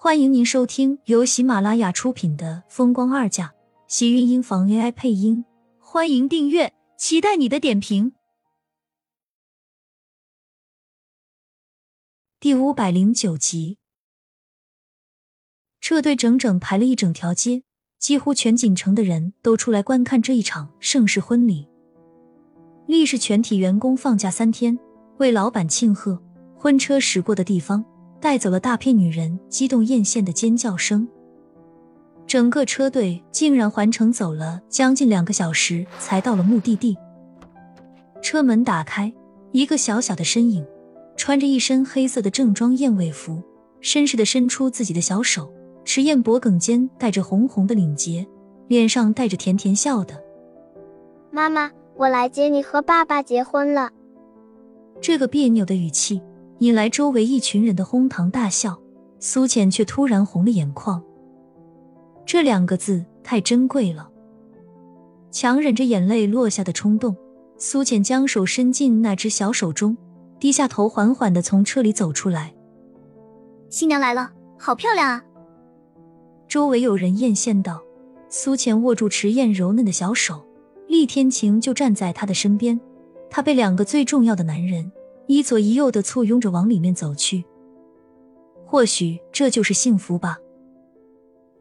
欢迎您收听由喜马拉雅出品的《风光二嫁》，喜运音房 AI 配音。欢迎订阅，期待你的点评。第五百零九集，车队整整排了一整条街，几乎全锦城的人都出来观看这一场盛世婚礼。立是全体员工放假三天，为老板庆贺。婚车驶过的地方。带走了大片女人激动艳羡的尖叫声，整个车队竟然环城走了将近两个小时才到了目的地。车门打开，一个小小的身影，穿着一身黑色的正装燕尾服，绅士的伸出自己的小手，迟燕脖颈间带着红红的领结，脸上带着甜甜笑的。妈妈，我来接你和爸爸结婚了。这个别扭的语气。引来周围一群人的哄堂大笑，苏浅却突然红了眼眶。这两个字太珍贵了，强忍着眼泪落下的冲动，苏浅将手伸进那只小手中，低下头，缓缓的从车里走出来。新娘来了，好漂亮啊！周围有人艳羡道。苏浅握住池燕柔嫩的小手，厉天晴就站在她的身边，她被两个最重要的男人。一左一右的簇拥着往里面走去，或许这就是幸福吧。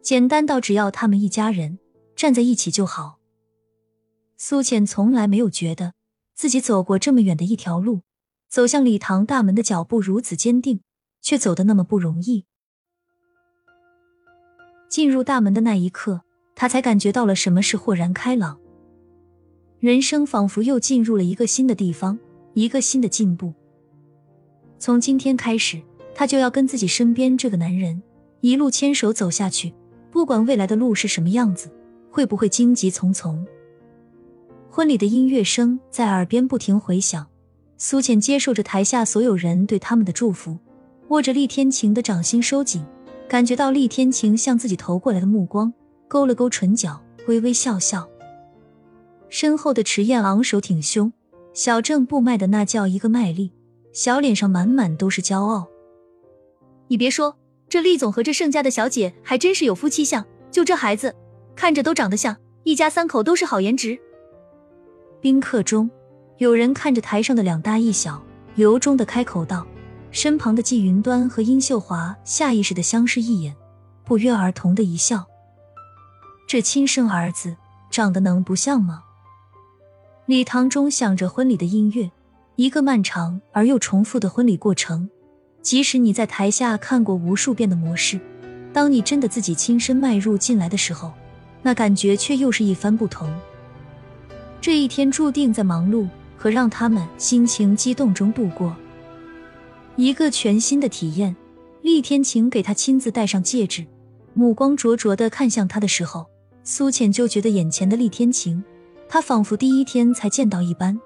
简单到只要他们一家人站在一起就好。苏浅从来没有觉得自己走过这么远的一条路，走向礼堂大门的脚步如此坚定，却走得那么不容易。进入大门的那一刻，他才感觉到了什么是豁然开朗，人生仿佛又进入了一个新的地方。一个新的进步。从今天开始，他就要跟自己身边这个男人一路牵手走下去，不管未来的路是什么样子，会不会荆棘丛丛。婚礼的音乐声在耳边不停回响，苏浅接受着台下所有人对他们的祝福，握着厉天晴的掌心收紧，感觉到厉天晴向自己投过来的目光，勾了勾唇角，微微笑笑。身后的迟燕昂首挺胸。小郑不卖的那叫一个卖力，小脸上满满都是骄傲。你别说，这厉总和这盛家的小姐还真是有夫妻相，就这孩子，看着都长得像，一家三口都是好颜值。宾客中有人看着台上的两大一小，由衷的开口道。身旁的季云端和殷秀华下意识的相视一眼，不约而同的一笑。这亲生儿子长得能不像吗？礼堂中响着婚礼的音乐，一个漫长而又重复的婚礼过程。即使你在台下看过无数遍的模式，当你真的自己亲身迈入进来的时候，那感觉却又是一番不同。这一天注定在忙碌和让他们心情激动中度过，一个全新的体验。厉天晴给他亲自戴上戒指，目光灼灼的看向他的时候，苏浅就觉得眼前的厉天晴。他仿佛第一天才见到一般，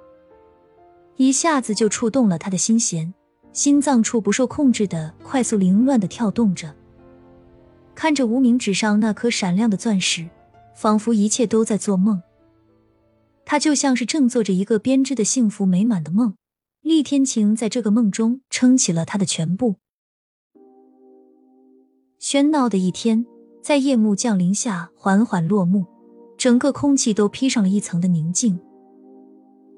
一下子就触动了他的心弦，心脏处不受控制的快速凌乱的跳动着。看着无名指上那颗闪亮的钻石，仿佛一切都在做梦。他就像是正做着一个编织的幸福美满的梦，厉天晴在这个梦中撑起了他的全部。喧闹的一天，在夜幕降临下缓缓落幕。整个空气都披上了一层的宁静。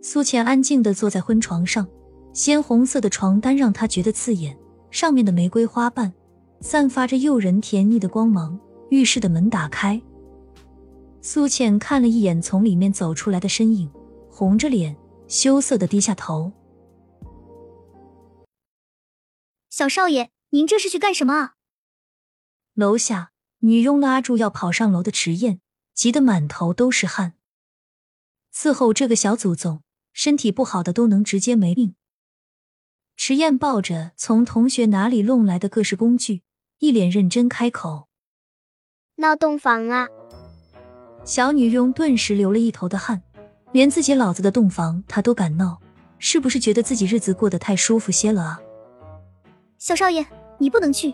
苏浅安静的坐在婚床上，鲜红色的床单让她觉得刺眼，上面的玫瑰花瓣散发着诱人甜腻的光芒。浴室的门打开，苏浅看了一眼从里面走出来的身影，红着脸，羞涩的低下头。小少爷，您这是去干什么啊？楼下，女佣拉住要跑上楼的迟燕。急得满头都是汗。伺候这个小祖宗，身体不好的都能直接没命。迟燕抱着从同学哪里弄来的各式工具，一脸认真开口：“闹洞房啊！”小女佣顿时流了一头的汗，连自己老子的洞房她都敢闹，是不是觉得自己日子过得太舒服些了啊？小少爷，你不能去，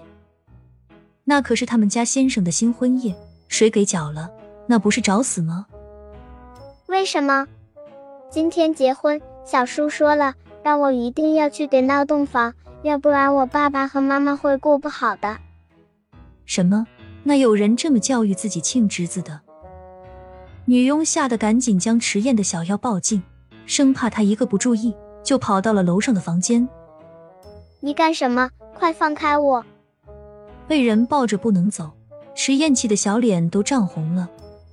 那可是他们家先生的新婚夜，谁给搅了？那不是找死吗？为什么？今天结婚，小叔说了，让我一定要去给闹洞房，要不然我爸爸和妈妈会过不好的。什么？那有人这么教育自己亲侄子的？女佣吓得赶紧将迟燕的小腰抱紧，生怕她一个不注意就跑到了楼上的房间。你干什么？快放开我！被人抱着不能走，迟燕气的小脸都涨红了。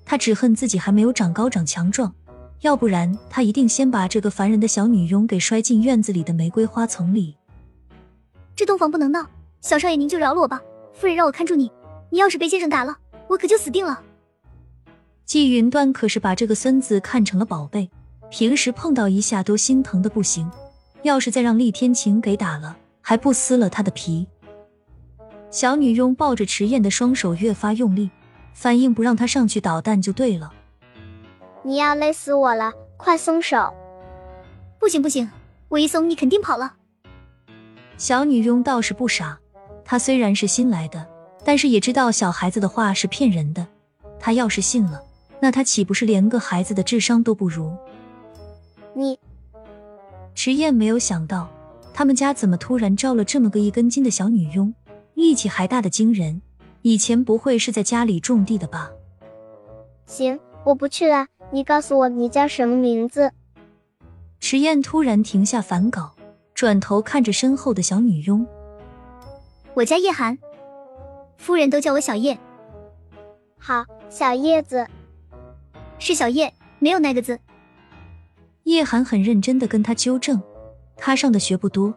她只恨自己还没有长高长强壮，要不然他一定先把这个烦人的小女佣给摔进院子里的玫瑰花丛里。这洞房不能闹，小少爷您就饶了我吧。夫人让我看住你，你要是被先生打了，我可就死定了。季云端可是把这个孙子看成了宝贝，平时碰到一下都心疼的不行，要是再让厉天晴给打了，还不撕了他的皮。小女佣抱着迟燕的双手越发用力，反应不让他上去捣蛋就对了。你要勒死我了，快松手！不行不行，我一松你肯定跑了。小女佣倒是不傻，她虽然是新来的，但是也知道小孩子的话是骗人的，她要是信了。那她岂不是连个孩子的智商都不如？你，迟燕没有想到，他们家怎么突然招了这么个一根筋的小女佣，力气还大的惊人。以前不会是在家里种地的吧？行，我不去了。你告诉我你叫什么名字？池燕突然停下反稿，转头看着身后的小女佣。我叫叶寒，夫人都叫我小叶。好，小叶子。是小叶，没有那个字。叶寒很认真的跟他纠正，他上的学不多，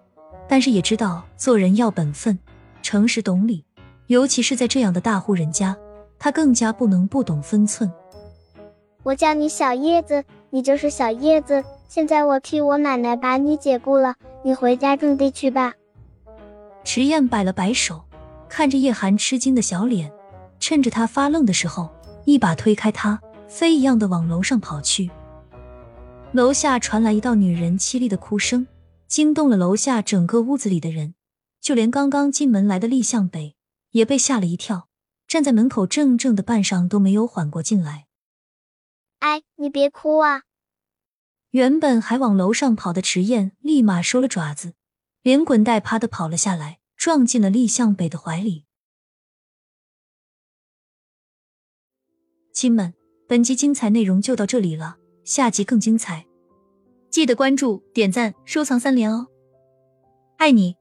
但是也知道做人要本分、诚实、懂礼，尤其是在这样的大户人家，他更加不能不懂分寸。我叫你小叶子，你就是小叶子。现在我替我奶奶把你解雇了，你回家种地去吧。池燕摆了摆手，看着叶寒吃惊的小脸，趁着他发愣的时候，一把推开他。飞一样的往楼上跑去，楼下传来一道女人凄厉的哭声，惊动了楼下整个屋子里的人，就连刚刚进门来的厉向北也被吓了一跳，站在门口怔怔的半晌都没有缓过劲来。哎，你别哭啊！原本还往楼上跑的迟燕立马收了爪子，连滚带爬的跑了下来，撞进了厉向北的怀里。亲们。本集精彩内容就到这里了，下集更精彩，记得关注、点赞、收藏三连哦！爱你。